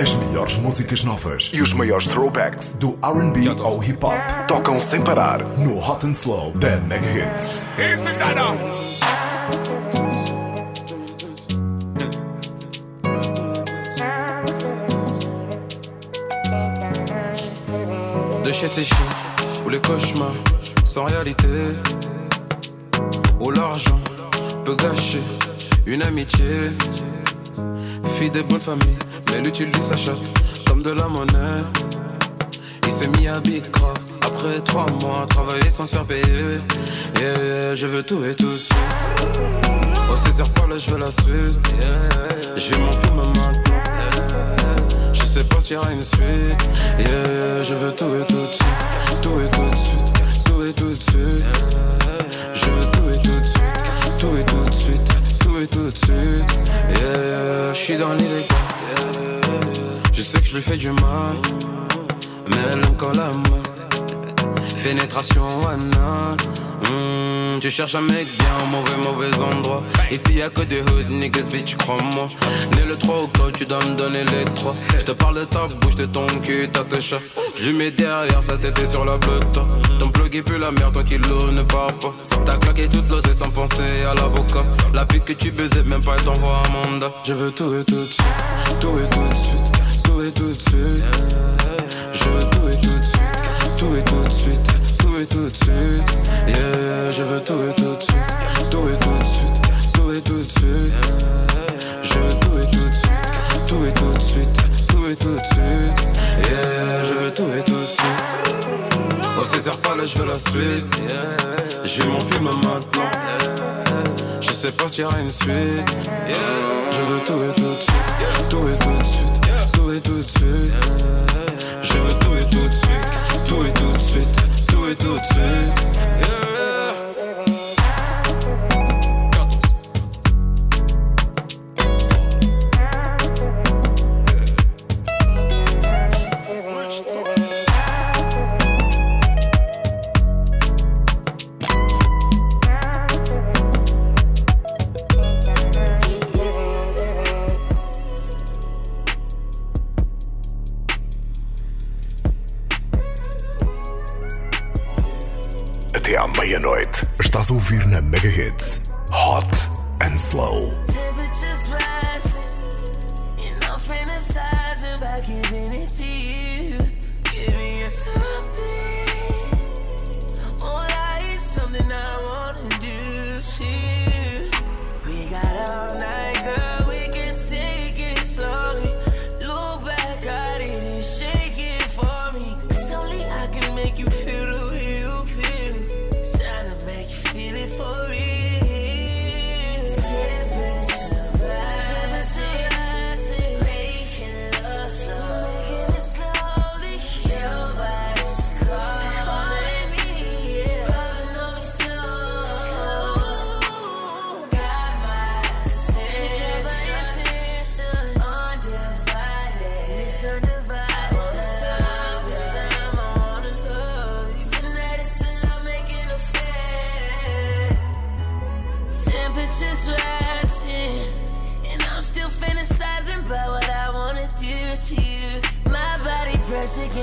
As melhores músicas novas e os maiores throwbacks. do RB ao hip hop tocam sem parar. no Hot and Slow da Mega Hits. De chez tes chiens, ou les cauchemars sans réalité, où l'argent peut gâcher une amitié. Fille de bonne famille, mais l'utilise sa chatte comme de la monnaie. Il s'est mis à big crop après trois mois, travailler sans se faire payer. Yeah, je veux tout et tout suite. Oh, César parle, je veux la suite. Je vais film maintenant. Je sais pas s'il y aura une suite. Yeah, je veux tout et tout de suite. Tout tout de suite. Tout tout de suite. Je veux tout et tout de suite. Tout et tout de suite. Tout de suite. Je suis dans l'illégal. Yeah, je sais que je lui fais du mal. Mais elle aime quand la main. Pénétration anale. Hmm, tu cherches un mec bien, mauvais, mauvais endroit. Ici y'a que des hood niggas, bitch, crois-moi. Né le 3 au code, tu dois me donner les 3. Je te parle de ta bouche, de ton cul, ta te chat. Je lui mets derrière sa tête et sur la blotte. Est plus la merde, ton kilo ne part pas. T'as claqué toute l'osée sans penser à l'avocat. La pique que tu baisais, même pas, elle t'envoie un mandat. Je veux tout et tout de suite, tout et tout de suite, tout et tout de suite. Je veux tout et tout de suite, tout et tout de suite, tout et tout de suite. Yeah, je veux tout et tout de suite, tout et tout de suite, tout et tout de suite. Je veux tout et tout de suite, tout et tout de suite, tout et tout de suite. Yeah, je veux tout et tout de suite. Oh César parle, je veux la suite. Veux mon film maintenant. Je sais pas s'il y aura une suite. Je veux tout et tout de suite, tout et tout de suite, tout et tout de suite. Je veux tout et tout de suite, tout et tout de suite, tout et tout de suite. Estás a ouvir na Mega Hits Hot and Slow. Temperatures rising, about giving it to you.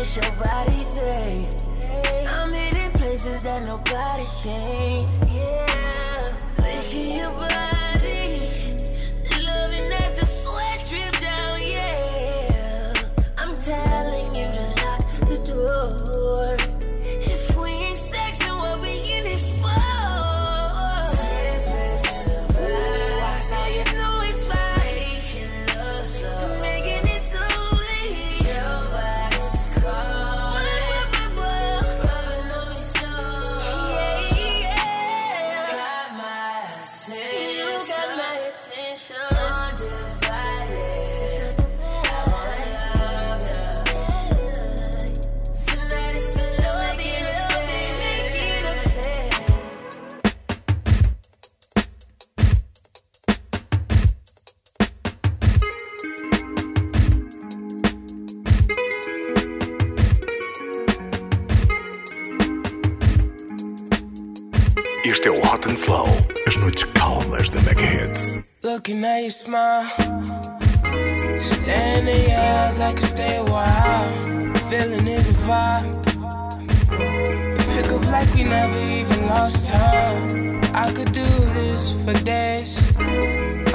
Against your body. I'm hitting places that nobody can.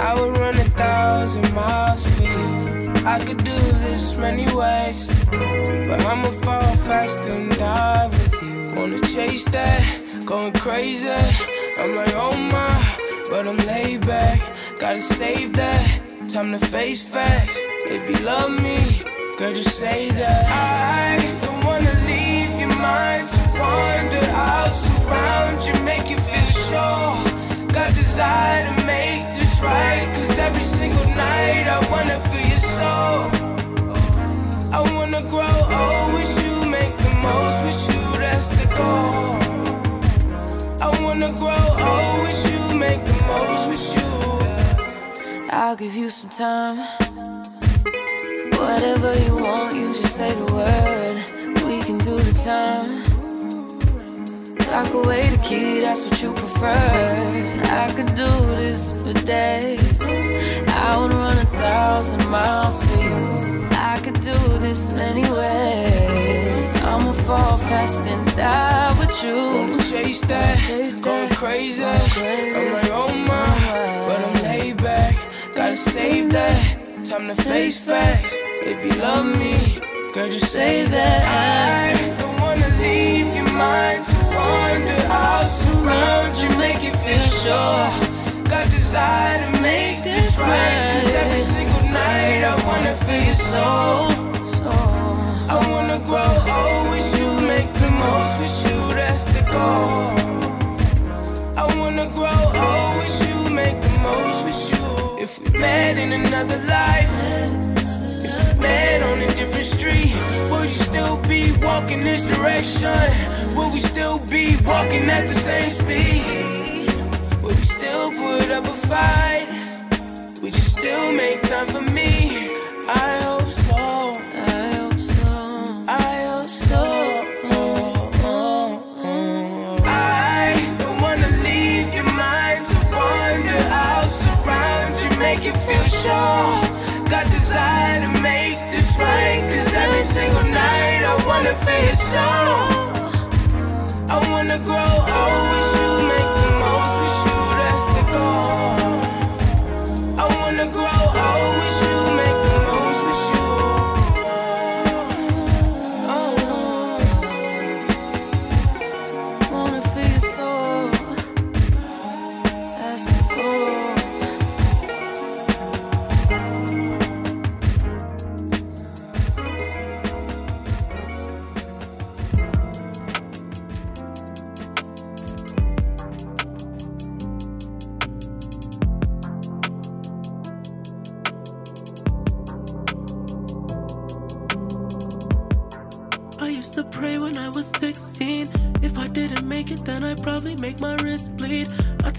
I would run a thousand miles for you. I could do this many ways. But I'ma fall fast and die with you. Wanna chase that, going crazy. I'm like, oh my, but I'm laid back. Gotta save that. Time to face facts. If you love me, girl, just say that. I don't wanna leave your mind to wander. I'll surround you, make you feel sure. Got desire to make right. Cause every single night I wanna feel your soul. I wanna grow oh, old with you, make the most with you, that's the goal. I wanna grow oh, old with you, make the most with you. I'll give you some time. Whatever you want, you just say the word. We can do the time. Lock away the key, that's what you prefer. I could do this for days. I would run a thousand miles for you. I could do this many ways. I'ma fall fast and die with you. Wanna chase that, chase that. going crazy. I'm like, oh my, uh-huh. but I'm laid back. Gotta save that. Time to face facts. If you love me, girl, just say that. I don't wanna leave your mind wander. I'll surround you, make you feel sure. Got desire to make this right. Cause every single night I wanna feel your soul. I wanna grow old with you, make the most with you, that's the goal. I wanna grow old with you, make the most with you. If we met in another life, if on a different street, would you still be walking this direction? Would we still be walking at the same speed? Would we still put up a fight? Would you still make time for me? I hope so. I hope so. I hope so. I don't wanna leave your mind to wander. I'll surround you, make you feel sure. Night I wanna feel your. I wanna grow old with you, it, then I'd probably make my wrist bleed. Not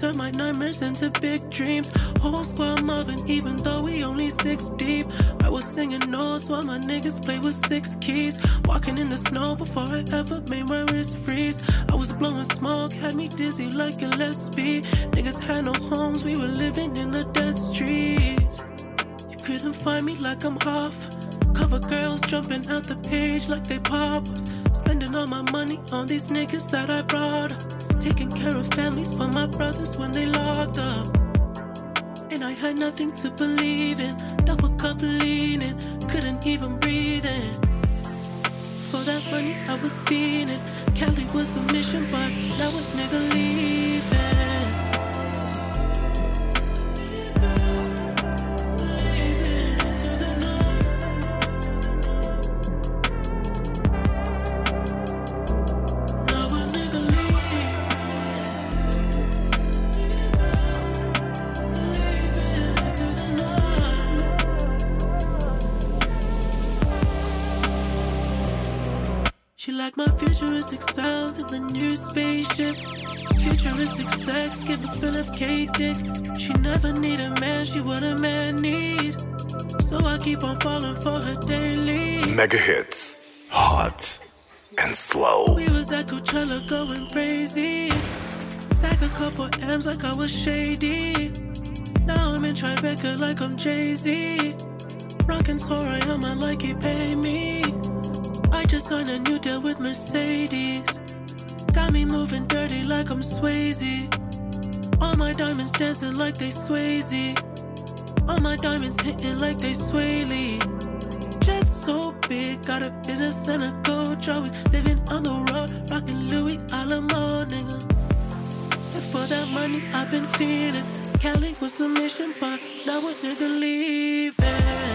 turn my nightmares into big dreams. Whole squad mobbing, even though we only six deep. I was singing notes while my niggas play with six keys. Walking in the snow before I ever made my wrist freeze. I was blowing smoke, had me dizzy like a Gillespie. Niggas had no homes, we were living in the dead streets. You couldn't find me like I'm off. Cover girls jumping out the page like they poppers. Spending all my money on these niggas that I brought up. Taking care of families for my brothers when they locked up. And I had nothing to believe in. Double cup leaning, couldn't even breathe in. For that money I was feeling. Cali was the mission, but now a nigga leaving. The new spaceship. Futuristic sex, give a Philip K dick. She never need a man, she what a man need. So I keep on falling for her daily. Mega hits. Hot and slow. We was at Coachella going crazy. Stack a couple M's like I was shady. Now I'm in Tribeca like I'm Jay Z. Run Fucking I am, I like it, pay me. I just signed a new deal with Mercedes. Got me moving dirty like I'm Swayze. All my diamonds dancing like they Swayze. All my diamonds hitting like they Swaley. Jet so big, got a business and a coach. Always living on the road, rocking Louis Alamo, nigga. And for that money, I've been feeling. Cali was the mission, but now a nigga leaving.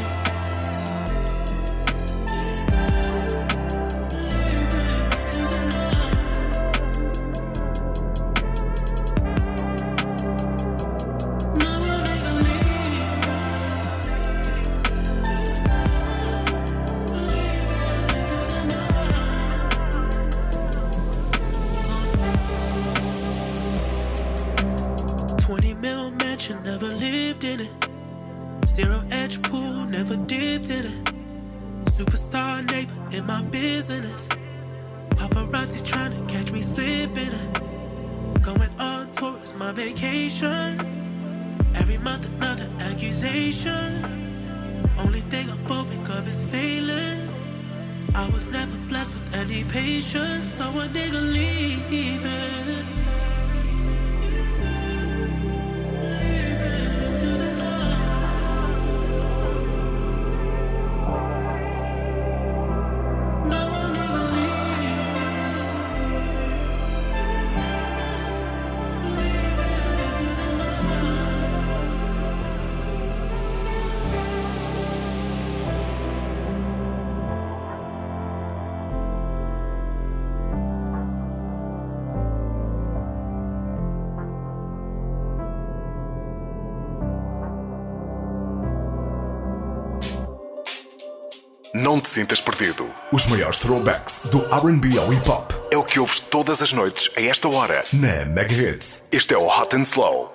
Te sintas perdido. Os maiores throwbacks do RB ao hip hop é o que ouves todas as noites a esta hora na Mega Hits. Este é o Hot and Slow.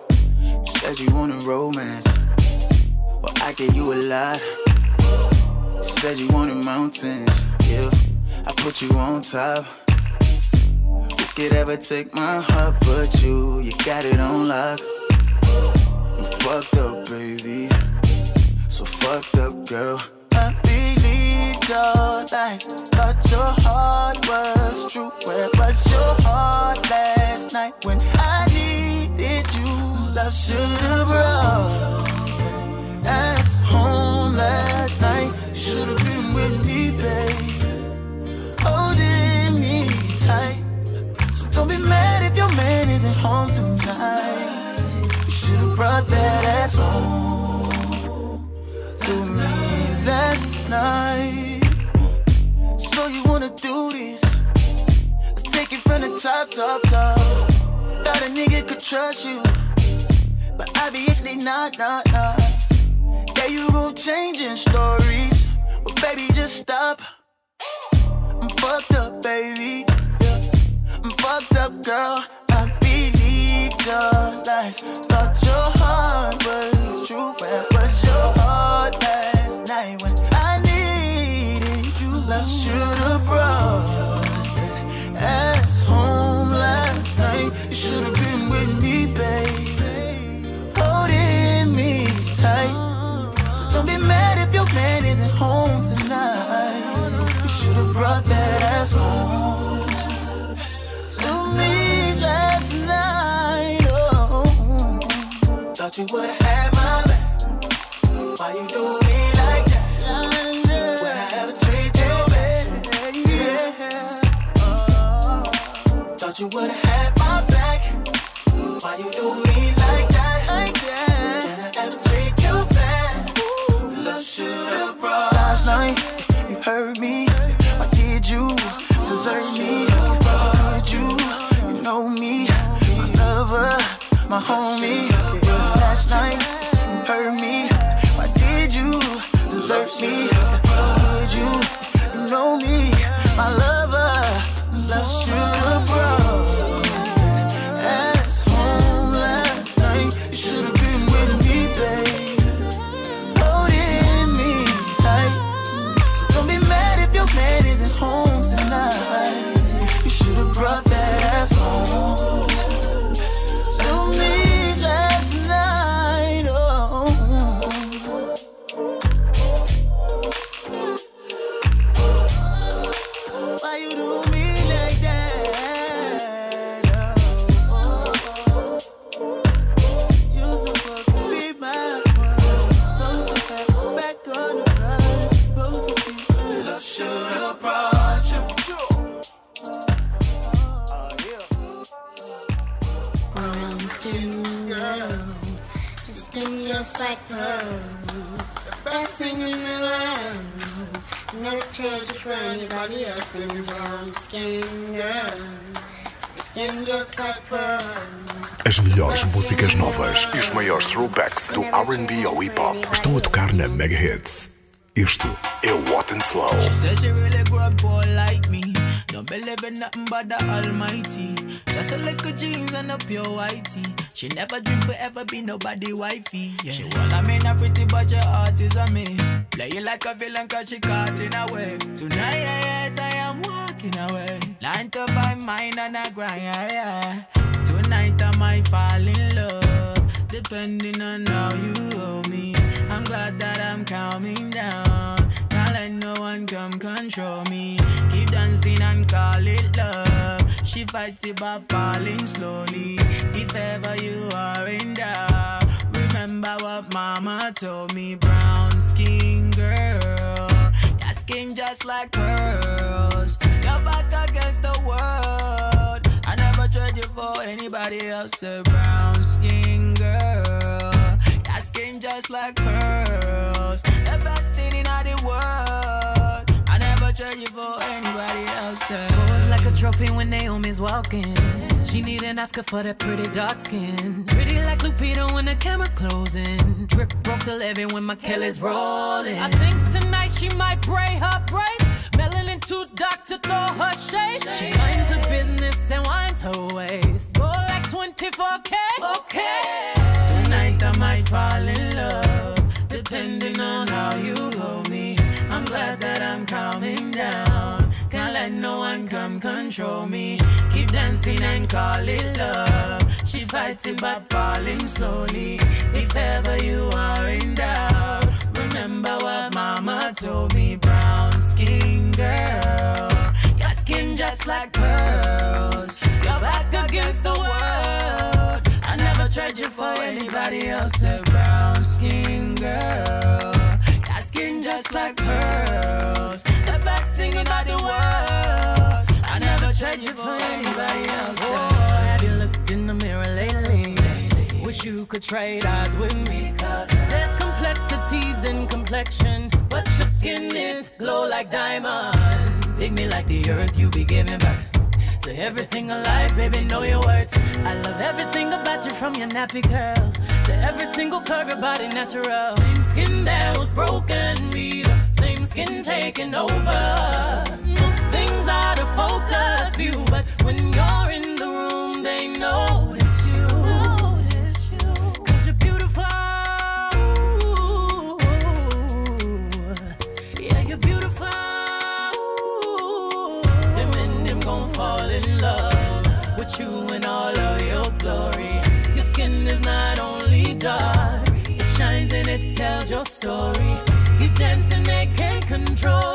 Said you wanted romance. Well, I gave you a lot. Said you wanted mountains. Yeah, I put you on top. Who could ever take my heart but you? You got it on lock. I'm fucked up, baby. So fucked up, girl. Your life. Thought your heart was true. Where was your heart last night when I needed you? Love should have brought us home last night. Should have been with me, babe. Holding me tight. So don't be mad if your man isn't home tonight. You should have brought that ass home to me last night so you wanna do this. Let's take it from the top, top, top. Thought a nigga could trust you, but obviously not, not, not. Yeah, you gon' changing stories, well, baby, just stop. I'm fucked up, baby. Yeah. I'm fucked up, girl. I believed your lies. Home tonight. You should have brought that ass home to me last night. Oh, thought you would have had my back. Why you do me like that? Oh. Thought you would've had my homie. Last night, anybody else in the brown skin girl. Skin just like pearls. As melhores músicas novas e os maiores throwbacks do R&B ao hip hop estão a tocar na Mega Hits. Este é o and Slow. Don't believe in nothing but the Almighty. Just a little jeans and a pure whitey. She never dream forever be nobody wifey. Yeah. She well, I mean a pretty but your heart is a miss. Play you like a villain cause she caught in a way. Tonight I am walking away. Line to mine and I grind. Yeah, yeah. Tonight I might fall in love, depending on how you hold me. I'm glad that I'm calming down. Can't let no one come control me. Keep dancing and call it love. She fights it by falling slowly. If ever you are in doubt, remember what mama told me. Brown skin girl, your skin just like pearls. Your back against the world I never trade you for anybody else. A brown skin girl, skin just like pearls. The best thing in all the world. I never trade you for anybody else. Pose like a trophy when Naomi's walking. She need an Oscar for that pretty dark skin. Pretty like Lupita when the camera's closing. Drip broke the levee when my Kelly's rolling. I think tonight she might braid her braids. Melanin too dark to throw her shade. She minds her business and winds her ways. Go like 24K. Okay. Tonight I might fall in love, depending on how you hold me. I'm glad that I'm calming down. Can't let no one come control me. Keep dancing and call it love. She fighting but falling slowly. If ever you are in doubt, remember what mama told me. Brown skin girl, your skin just like pearls. Your back against the world. Never you for anybody else. A brown skin girl, your skin just like pearls. The best thing in the world. I never trade you for anybody else. Oh, have you looked in the mirror lately? Wish you could trade eyes with me. There's complexities in complexion, but your skin is glow like diamonds. Dig me like the earth, you be giving birth. To everything alive, baby, know your worth. I love everything about you from your nappy curls to every single curve, your body natural. Same skin that was broken, me the same skin taking over. Most things out of focus view, but when you're in the room, they notice control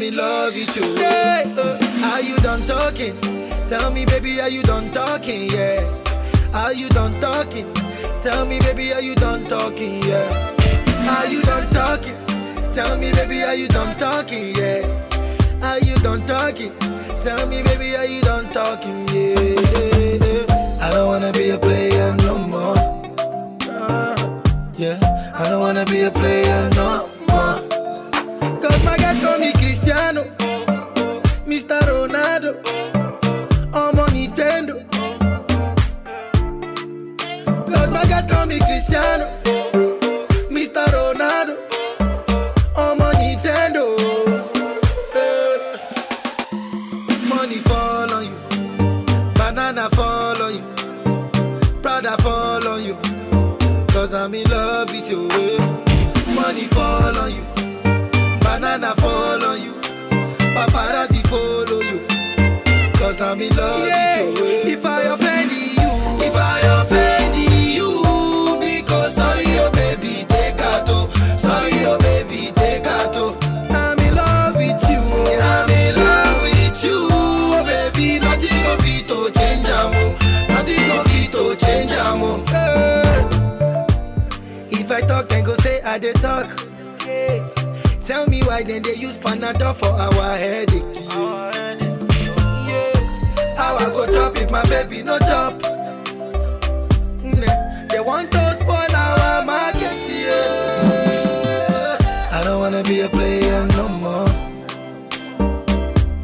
I'm in love with you. Yeah, uh, are you done talking? Tell me, baby, are you done talking? Yeah. Are you done talking? Tell me, baby, are you done talking? Yeah. Are you done talking? Tell me, baby, are you done talking? Yeah. Are you done talking? Tell me, baby, are you done talking? Yeah. I don't wanna be a player no more. Uh, yeah. I don't wanna be a player no more. piano, Mr. Ronaldo, Homo Nintendo. Los magas call me Cristiano, Mr. Ronaldo, Homo Nintendo. Eh, money fall on you, banana fall on you, Prada fall on you, cause I'm in love with you. They use Panadol for our headache. Yeah. How I go chop if my baby no chop? Mm, They want to spoil our market. Yeah. I don't wanna be a player no more.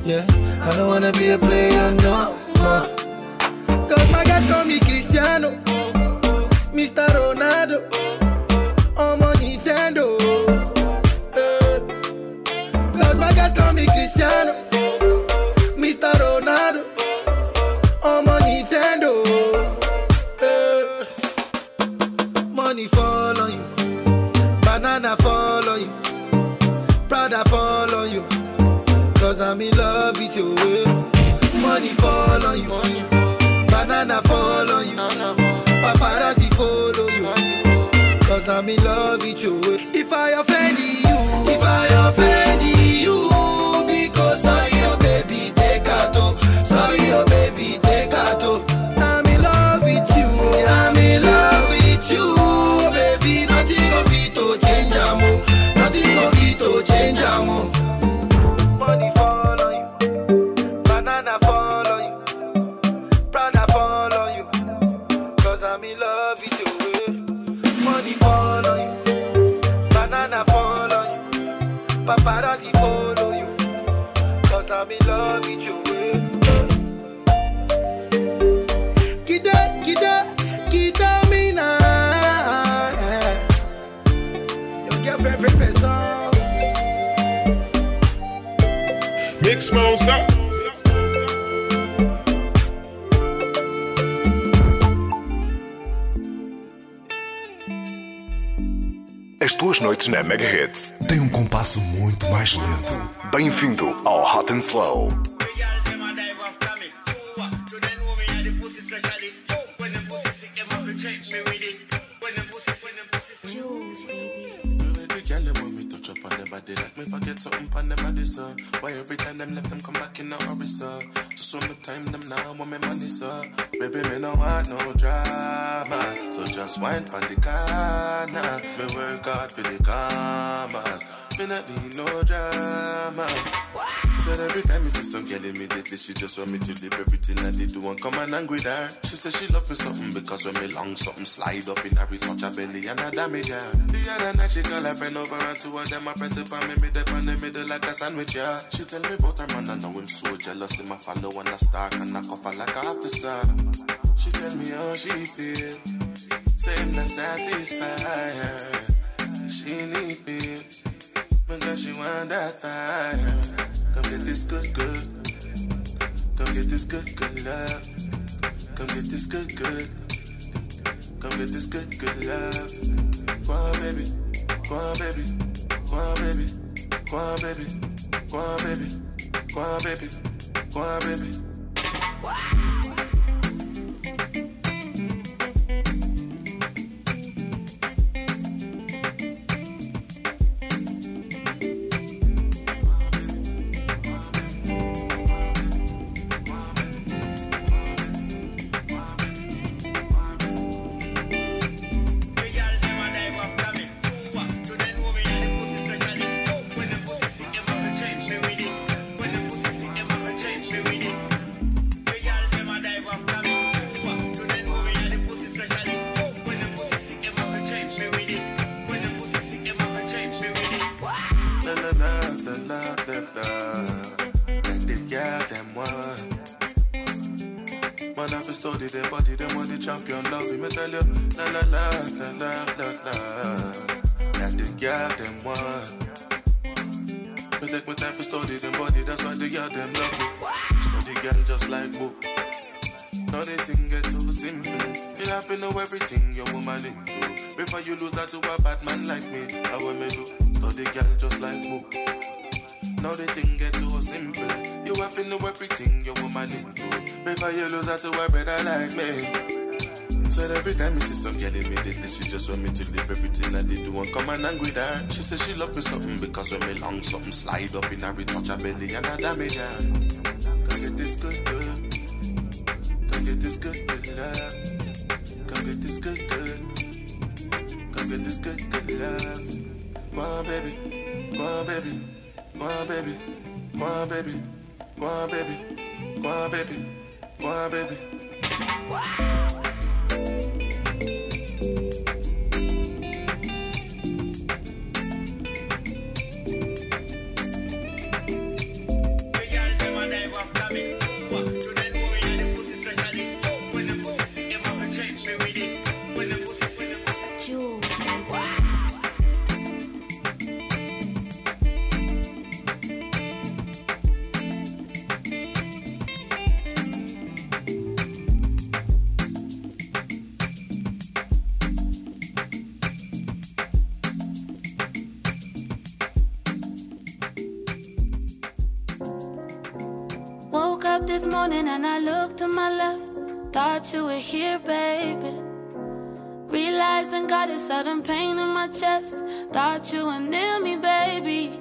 Yeah. I don't wanna be a player On you, banana fall on you, paparazzi follow you. Cause I'm in love with you. If I offend you, Bem-vindo ao Hot and Slow. Sir. Why every time them left them come back in a hurry, sir? Just want me time them now, want me money, sir. Baby, me no want no drama, so just wine for the corner. Me work hard for the commas, me not need no drama. Said every time you see some girl immediately she just want me to leave everything I did do and come and hang with her. She said she love me something because when me long something slide up in it touch her belly and I damage her. The other night she call her friend over and two of them I press it on me, me dip on the middle like a sandwich, yeah. She tell me about her man and now him so jealous him I follow and I start and I her like a officer. She tell me how she feel, say him not satisfied. She need me, because she want that fire. Come get this good, good. Come get this good, good love. Come get this good, good. Come get this good, good love. Go on, baby. Go on, baby. Go on, baby. Go on, baby. Go on, baby. Go on, baby. Go on, baby. La me, I what me do. Just like book. Now the thing get too simple. You have to know everything your woman into. Before you lose her to a brother like me. Said every time me see some girl immediately, she just want me to leave everything I did do and come and angry her. She said she love me something because when me long something slide up in her, retouch her belly and I damage her. Can get this good, good. Can get this good, good love. good, good love. My baby, my baby, my baby, my baby, my baby, my baby, my baby. Wow. sudden pain in my chest. Thought you were near me, baby.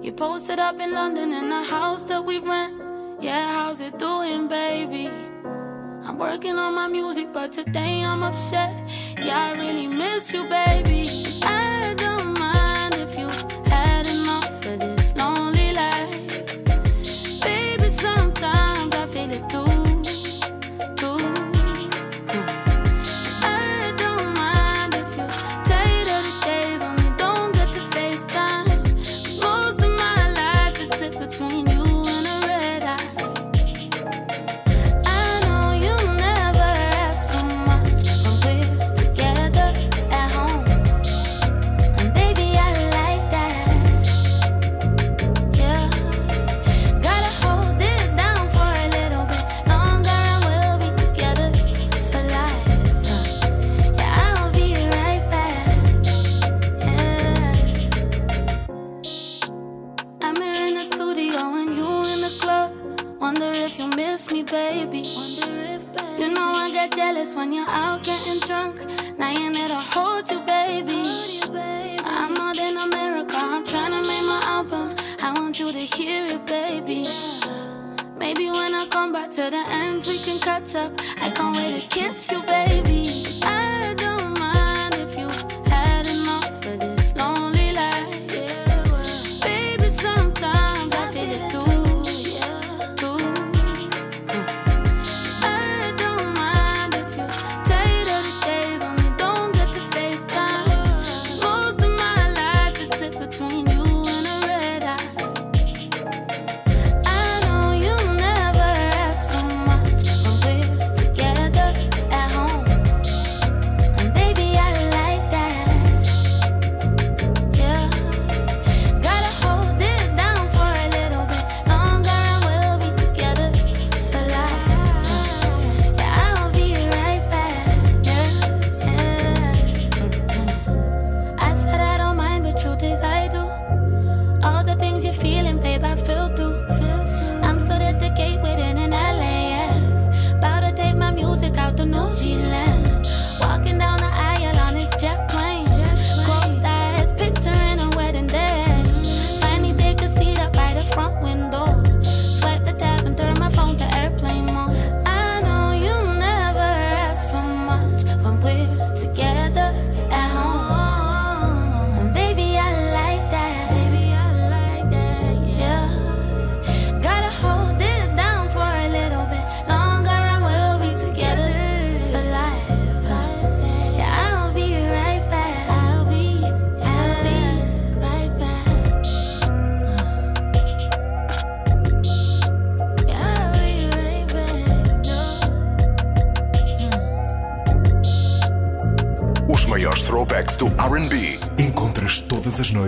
You posted up in London in a house that we rent. Yeah, how's it doing, baby? I'm working on my music, but today I'm upset. Yeah, I really miss you, baby.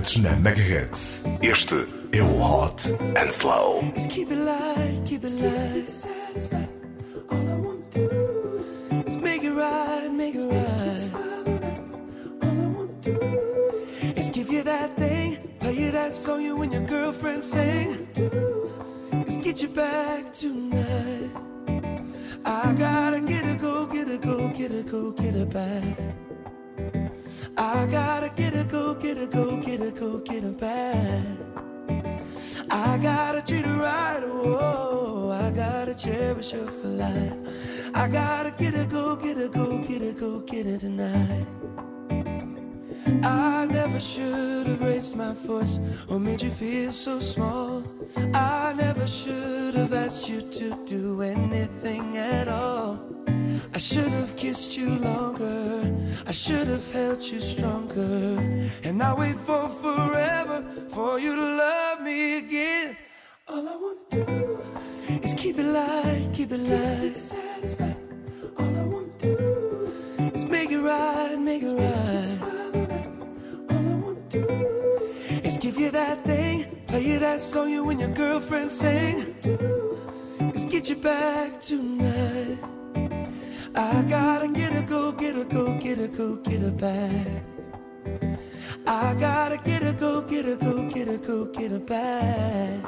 concertos na Mega Hits. Este é o Hot and Slow. Keep it light, keep it light. All I want to do is make it right, make it right. All I want to do is give you that thing, play you that song you and your girlfriend sing. Is get you back tonight. I gotta get a go, get a go, get a go, get a back. I gotta get her, go, get her, go, get her, go, get her back. I gotta treat her right, oh, I gotta cherish her for life. I gotta get her, go, get her, go, get her, go, get her tonight. I never should have raised my voice or made you feel so small. I never should have asked you to do anything at all. I should have kissed you longer. I should have held you stronger. And I wait for forever for you to love me again. All I wanna do is keep it light, keep it light. Satisfied. All I wanna do is make it right, make it right. Is give you that thing, play you that song you and your girlfriend sing. Is get you back tonight. I gotta get her, go get her, go get her, go get her back. I gotta get her, go get her, go get her, go get her back.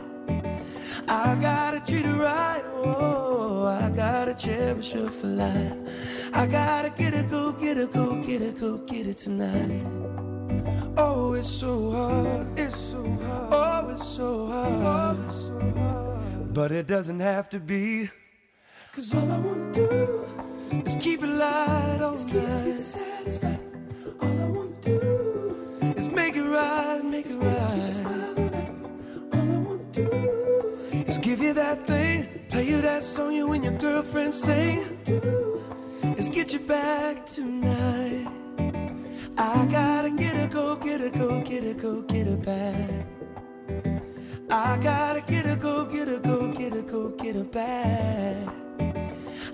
I gotta treat her right, oh, I gotta cherish her for life. I gotta get her, go get her, go get her, go get her tonight. Oh, it's so hard, it's so hard, oh, it's so hard, oh, it's so hard. But it doesn't have to be, cause all I wanna do is keep it light all night. Satisfied. All I wanna do is make it right, make it right. All I wanna do is give you that thing, play you that song you and your girlfriend sing. do Is get you back tonight. I her, go get her, go get her, go get her back. I gotta get her, go get her, go get her, go get her back.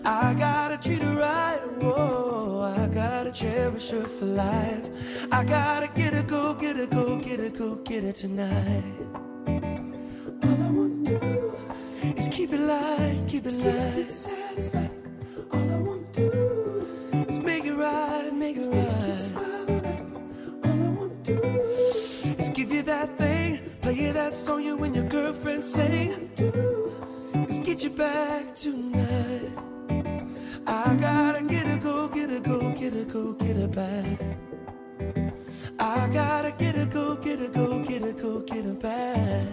I gotta treat her right, whoa. I gotta cherish her for life. I gotta get her, go get her, go get her, go get her tonight. All I wanna do is keep it light, keep it light. Play you and your girlfriend sing. Is get you back tonight. I gotta get her, go get her, go get her, go get her back. I gotta get her, go get her, go get her, go get her back.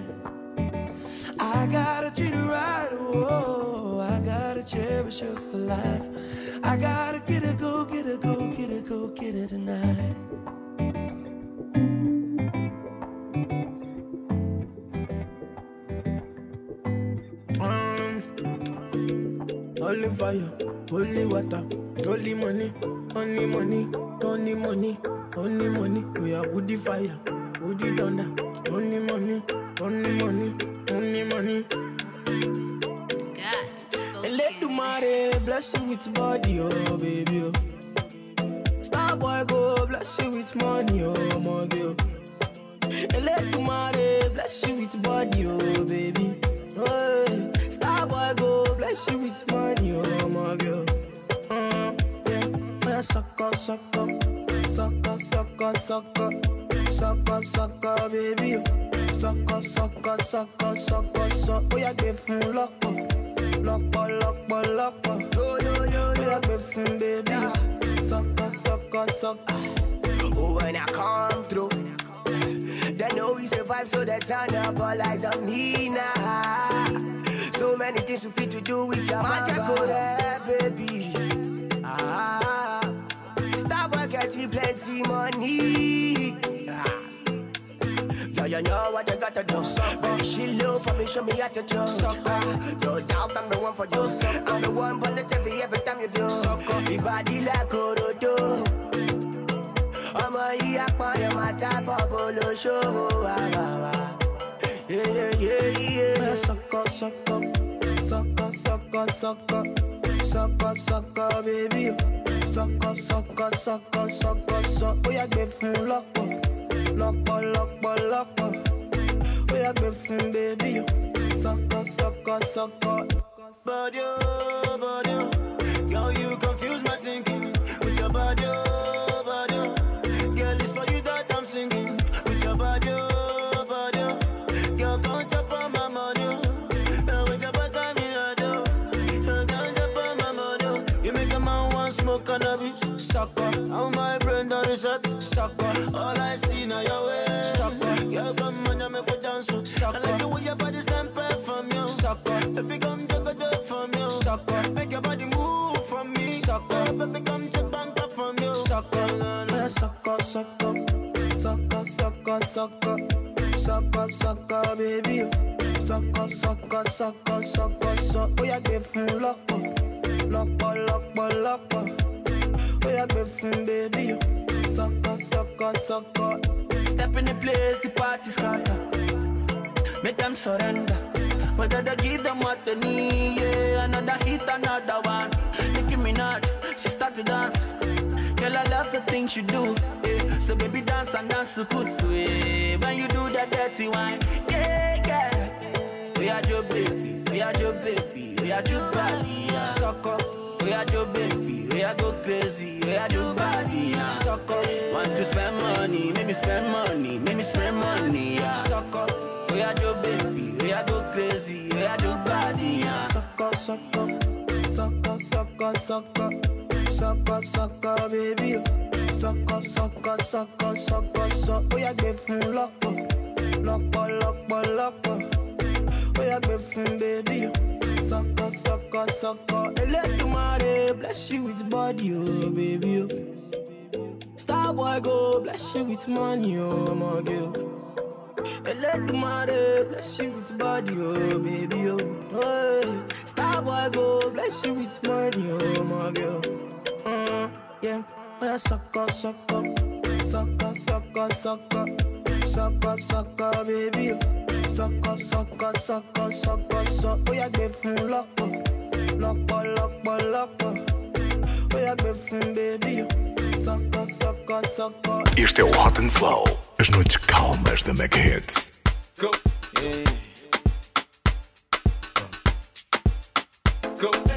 I gotta treat her right, whoa. I gotta cherish her for life. I gotta get her, go get her, go get her, go get her tonight. Holy fire, holy water, holy money, only money, only money, only money. We are woody fire, woody thunder, only money, only money, only money. Let the money bless you with body, oh baby. Oh. Star boy go bless you with money, oh my girl. Let the money bless you with body, oh baby. Oh, Boy go bless you with money, oh my girl. Mm, yeah, yeah, sucker, sucker, sucker, sucker, sucker, sucker, sucker, baby. Sucker, sucker, sucker, sucker, sucker. Oh yeah, give him locker, locker, locker, locker. Yo, yo, yo, oh yeah, give him baby. Sucker, sucker, sucker. Oh, when I come through, they know we survive, so they turn up all eyes on me now. So many things we fit to do with your magic, go there, baby. Ah, stop getting plenty money. Ah. Yeah, you know what you gotta do. Baby, she low for me, show me how to do. Ah, no doubt I'm the one for you. I'm the one positive every time you do. Your body like Orodo. ọmọ yìí apọ̀nrẹ̀ máa tábọ̀ bolóṣòwò àwàwà. Yeah, sucker, sucker, sucker, sucker, sucker, sucker, sucker, baby. Sucker, sucker, sucker, sucker, sucker. Ó yá gbé fún lọ́pọ̀, lọ́pọ̀, lọ́pọ̀, lọ́pọ̀. Ó yá gbé fún baby. Sucker, sucker, sucker. Body, oh, body, oh. Sucker. All I see now your way. Sucker. Girl, come on, you make me dance. Oh. Sucker. I like the way your body sample from you. Sucker. Baby, come take a dip from you. Sucker. Make your body move from me. Sucker. Baby, come take bank up from you. Sucker. Sucker, sucker. Sucker, sucker, sucker. Sucker, sucker, baby. Sucker, sucker, sucker, sucker, sucker. Oh, yeah, give him lock up. Lock up, lock up, lock up. Yeah, give him, baby. Sucker, sucker, sucker. Step in the place, the party starter. Make them surrender. Whether they give them what they need, yeah. Another hit, another one. Nicki Minaj, she start to dance. Girl, I love the things you do. Yeah. So baby, dance and dance to kusu. Yeah. When you do that dirty wine, yeah, yeah. We are your baby, we are your baby, we are your body, yeah. Sucker. We are your baby, we are go crazy, we are your body, yeah. Sucker. Want to spend money, maybe spend money, maybe spend money, yeah. Sucker. We are your baby, we are go crazy, we are your body, yeah. Sucker, sucker, sucker, sucker, sucker. Sucker, sucker, baby. Sucker, sucker, sucker, sucker, sucker. Oh, yeah, give him lock up. Lock up, lock up, lock up. Oh, yeah, give him, baby. Sucker, sucker, sucker. Electumare, bless you with body, oh, baby. oh. Star boy, go, bless you with money, oh, my girl. Electumare, bless you with body, oh, baby, oh. Hey. Star boy, go, bless you with money, oh, my girl. Mm, yeah, oh, yeah, sucker, sucker. Sucker, sucker, sucker. Sucker, sucker, baby. Sucker, sucker, sucker, sucker, sucker. Oh, yeah, give him lock up. Lock up, lock up, lock up. Oh, yeah, give him, baby. Sucker, sucker, sucker. Este é o Hot and Slow. As noites calmas da Mega Hits. Go. Yeah. Go. Yeah. Go.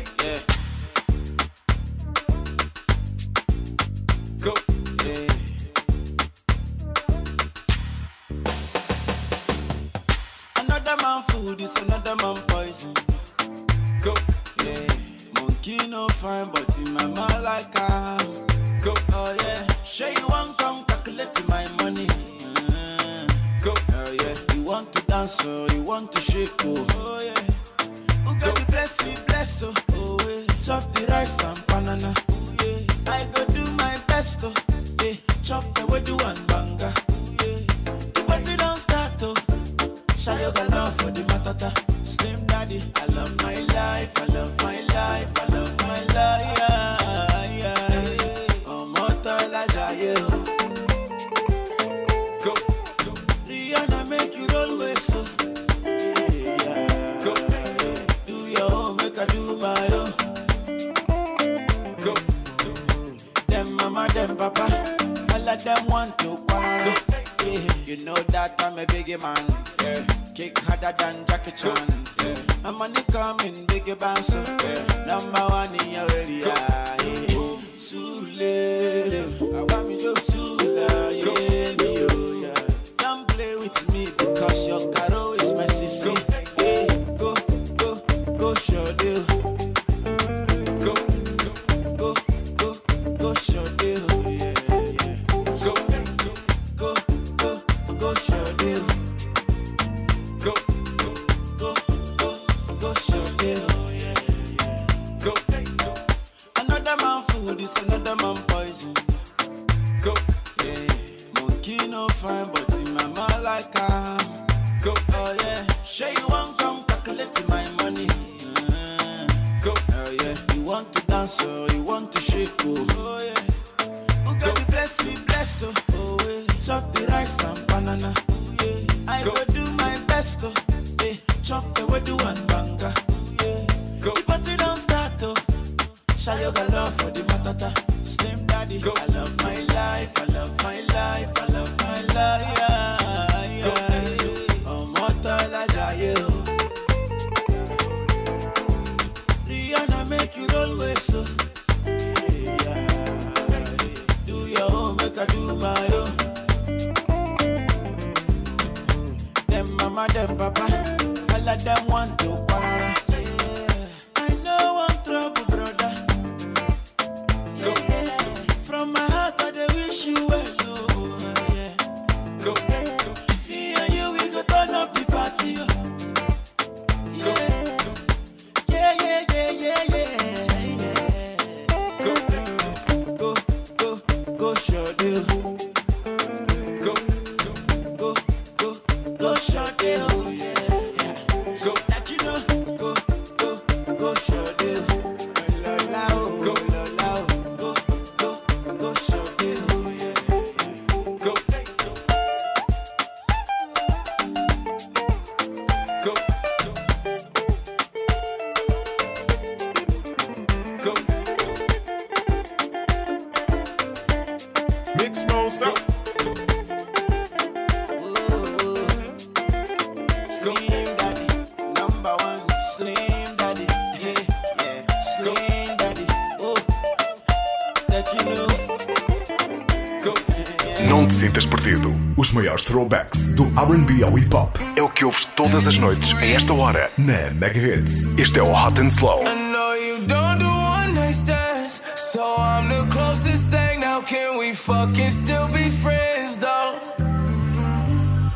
RB ao hip hop é o que ouves todas as noites a esta hora na Mega Hits. Este é o Hot and Slow. I know you don't do one night stands, so I'm the closest thing. Now can we fucking still be friends though?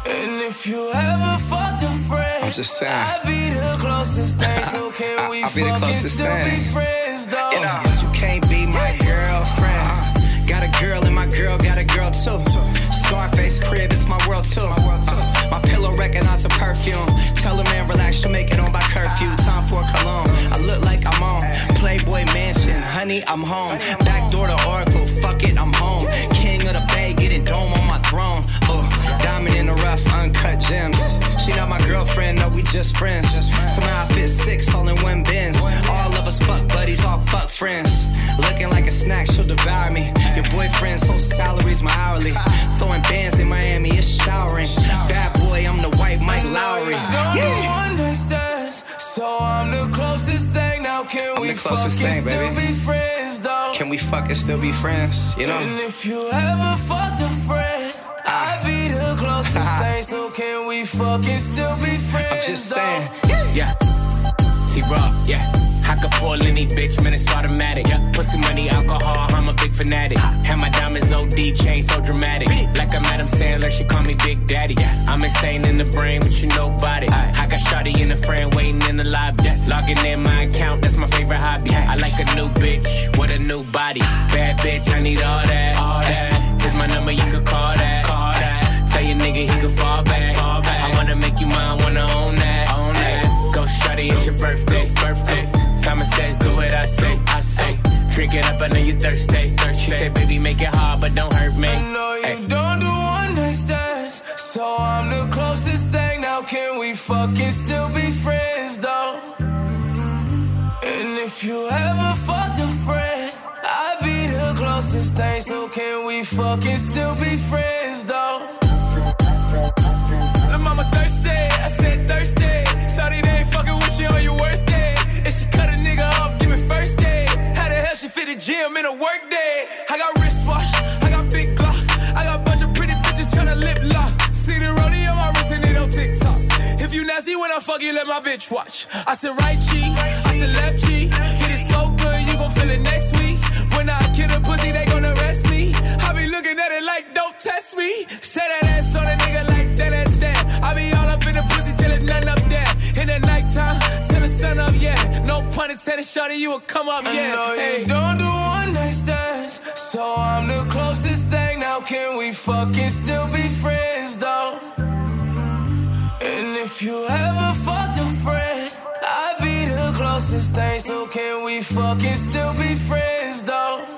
And if you ever fucked a friend, I'm just saying. I'd be the closest thing. So can we I'll be fucking still thing. be friends though? You know, but you can't be my girlfriend. Uh, got a girl and my girl got a girl too. Scarface crib, it's my world too. Uh, my pillow recognize a perfume. Tell a man relax, you make it on by curfew. Time for cologne. I look like I'm on Playboy Mansion. Honey, I'm home. Back door to Oracle. Fuck it, I'm home. King of the Bay, getting dome on my throne. Oh, diamond in the rough, uncut gems. She not my girlfriend, no, we just friends. Somehow I fit six all in one bins. All us fuck buddies, all fuck friends. Looking like a snack, she'll devour me. Your boyfriend's whole salary's my hourly. Throwing bands in Miami, it's showering. Bad boy, I'm the white Mike Lowrey. Yeah. one night stands, so I'm the closest thing. Now can I'm we closest fucking thing, still be friends though? Can we fucking still be friends? You know? And if you ever fucked a friend, ah. I'd be the closest thing. So can we fucking still be friends? I'm just saying. Yeah. T-Raw, yeah. I could pull any bitch, man, it's automatic. Yeah. Pussy money, alcohol, I'm a big fanatic. Have my diamonds OD, chain so dramatic. Like I'm Adam Sandler, she call me Big Daddy. Yeah. I'm insane in the brain, but you nobody. I got Shotty in the friend waiting in the lobby. Logging in my account, that's my favorite hobby. I like a new bitch with a new body. Bad bitch, I need all that. All that. Here's my number, you could call that. Call that. Tell your nigga he could fall back. Fall back. I wanna make you mine, wanna own that. Own that. Go shawty, it's your birthday. Birthday. Simon says, do what I say. I say. Drink it up, I know you thirsty. thirsty. She said, baby, make it hard, but don't hurt me. I know you don't do one night stands, so I'm the closest thing. Now can we fucking still be friends though? And if you ever fucked a friend, I'd be the closest thing. So can we fucking still be friends though? Lil' mama thirsty, I said thirsty. She fit the gym in a work day? I got wristwatch, I got big glock. I got bunch of pretty bitches tryna lip lock. See the rollie on my wrist and it on TikTok. If you nasty when I fuck you, let my bitch watch. I said right cheek, I said left cheek. It so good, you gon' feel it next week. When I kill a pussy, they gon' arrest me. I be looking at it like, don't test me. Say that ass on a nigga like that. Pun intended, shorty, you will come up, yeah. I know you don't do one night stands, so I'm the closest thing. Now can we fucking still be friends, though? And if you ever fucked a friend, I'd be the closest thing. So can we fucking still be friends, though?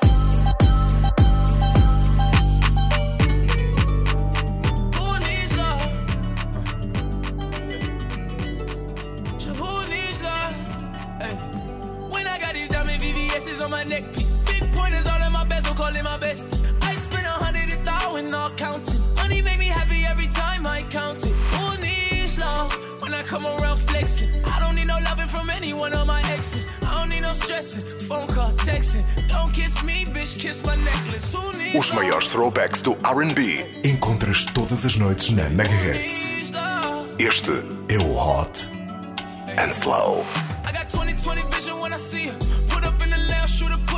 In my bezel, call it my best. I spend a hundred a thousand, all counting. Money make me happy every time I count it. Who needs love? When I come around flexing, I don't need no loving from any one of my exes. I don't need no stressing, phone call, texting. Don't kiss me, bitch, kiss my necklace. Who needs Os maiores throwbacks do RB encontras todas as noites na Mega Hits. Este é o Hot and Slow. I got 2020 vision when I see her. Put up in the lounge, shooter, put up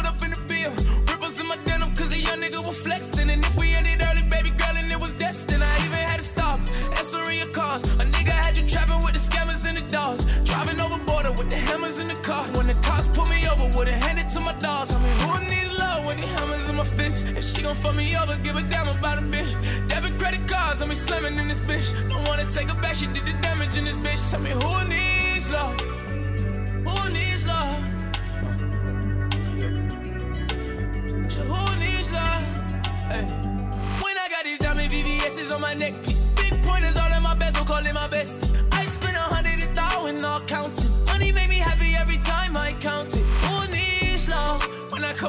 dogs. Driving over border with the hammers in the car. When the cops pull me over, would've handed to my dogs. I mean, who needs love when the hammers in my fist? If she gon' fuck me over, give a damn about a bitch. Debit credit cards, I be slamming in this bitch. Don't wanna take her back, she did the damage in this bitch. Tell me who needs love? Who needs love? So who needs love? Hey. When I got these diamond VVS's on my neck big pointers all in my bezel, call it my best.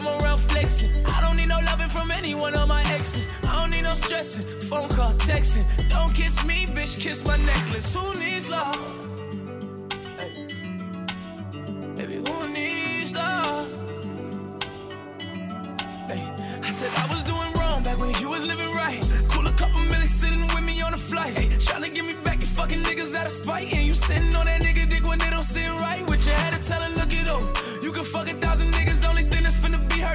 I'm around flexing. I don't need no loving from anyone of my exes. I don't need no stressing, phone call, texting. Don't kiss me, bitch, kiss my necklace. Who needs love? Hey. Baby, who needs love? Hey. I said I was doing wrong back when you was living right. Cool a couple million sitting with me on a flight. Hey, trying to get me back, you fucking niggas out of spite. And you sitting on that nigga dick when they don't sit right. With your head to tell her, look it up. You can fuck a thousand niggas, only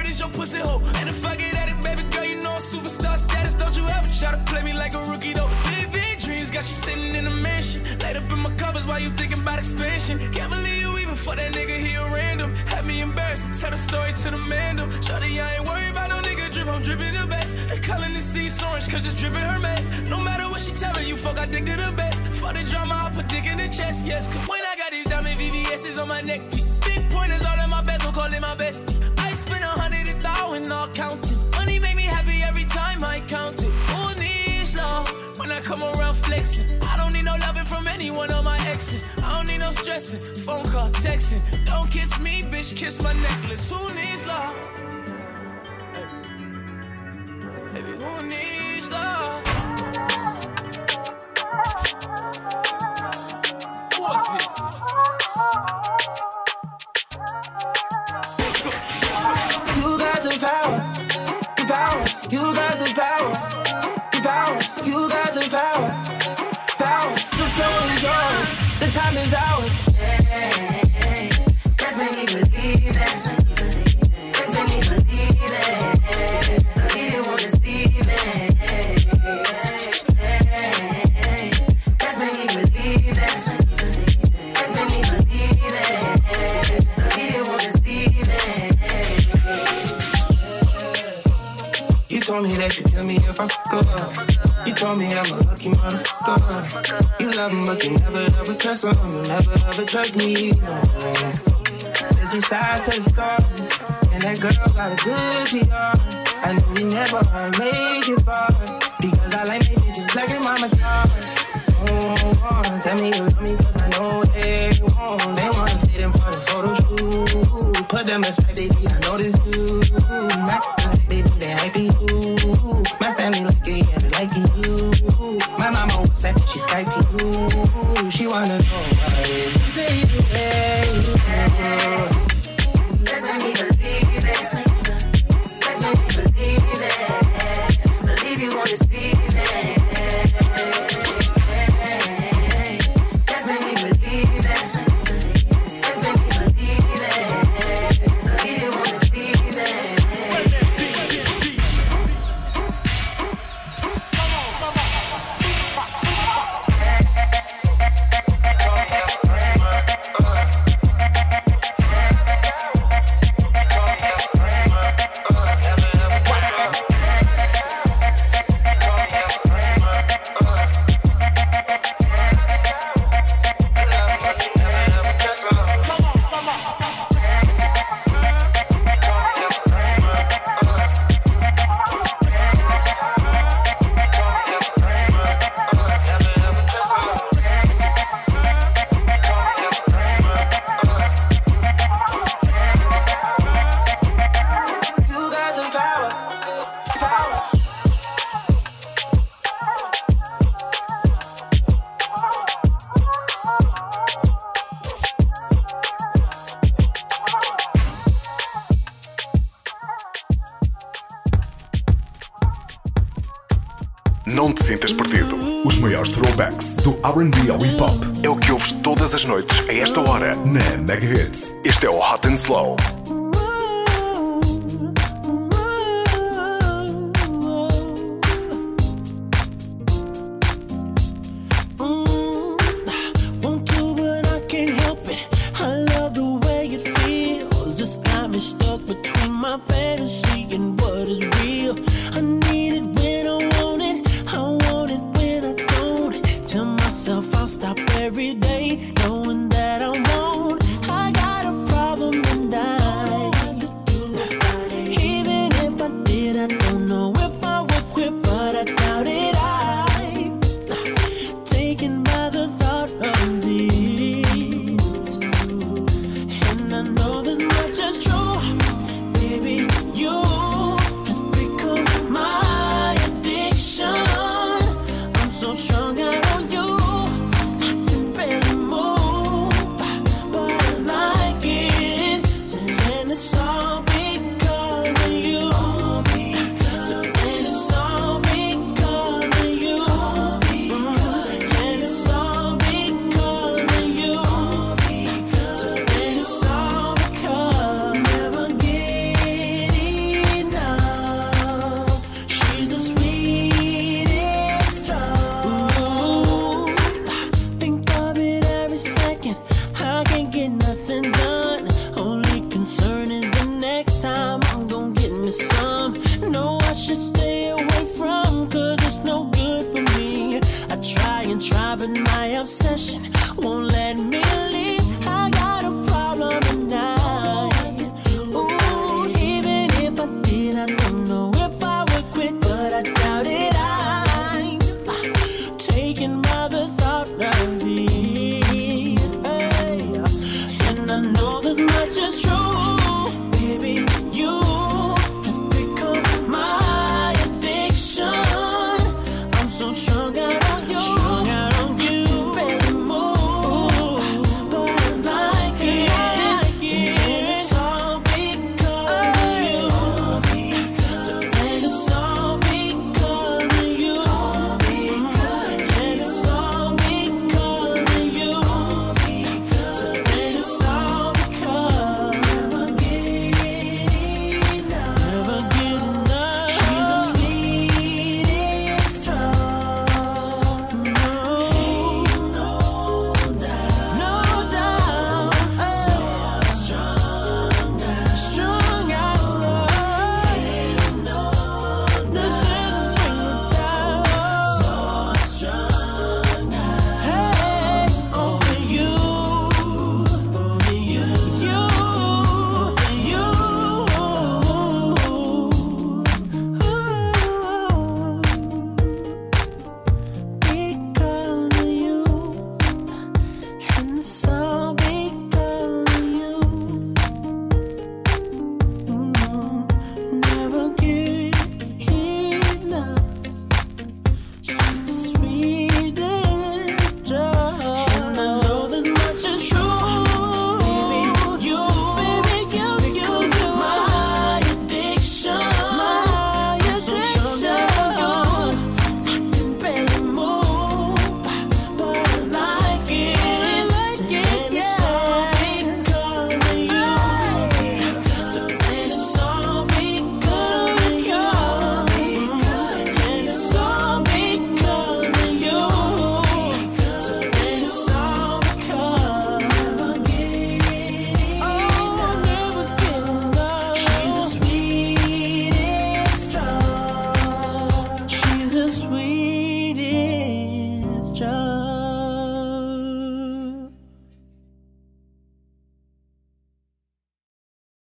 is your pussy hole. And if I get at it, baby girl, you know I'm superstar status. Don't you ever try to play me like a rookie though. Big, dreams got you sitting in a mansion. Laid up in my covers while you thinking about expansion. Can't believe you even for that nigga, he a random. Had me embarrassed, tell the story to the man. Shorty, I ain't worried about no nigga drip, I'm dripping the best. They calling the sea orange, cause it's dripping her mess. No matter what she telling you, fuck, I dig to the best. For the drama, I put dick in the chest, yes. Cause when I got these diamond VVS's on my neck, big pointers all in my bezel, call it my best. Thousand, all counting. Money make me happy every time I count it. Who needs love when I come around flexing? I don't need no loving from any one of my exes. I don't need no stressing, phone call, texting. Don't kiss me, bitch, kiss my necklace. Who needs love? Baby, who needs love? You love him, but you never ever trust him. You never ever trust me. No. There's two sides to the story, and that girl got a good PR. I know we never make it far because I like me bitches like your mama car. Oh, tell me you love me 'cause I know they won't. They wanna fit in for the photo shoot. Put them aside, baby. I know this too. My friends, they do they hype you. My family like it, yeah, a esta hora na Mega Hits. Este é o Hot and Slow.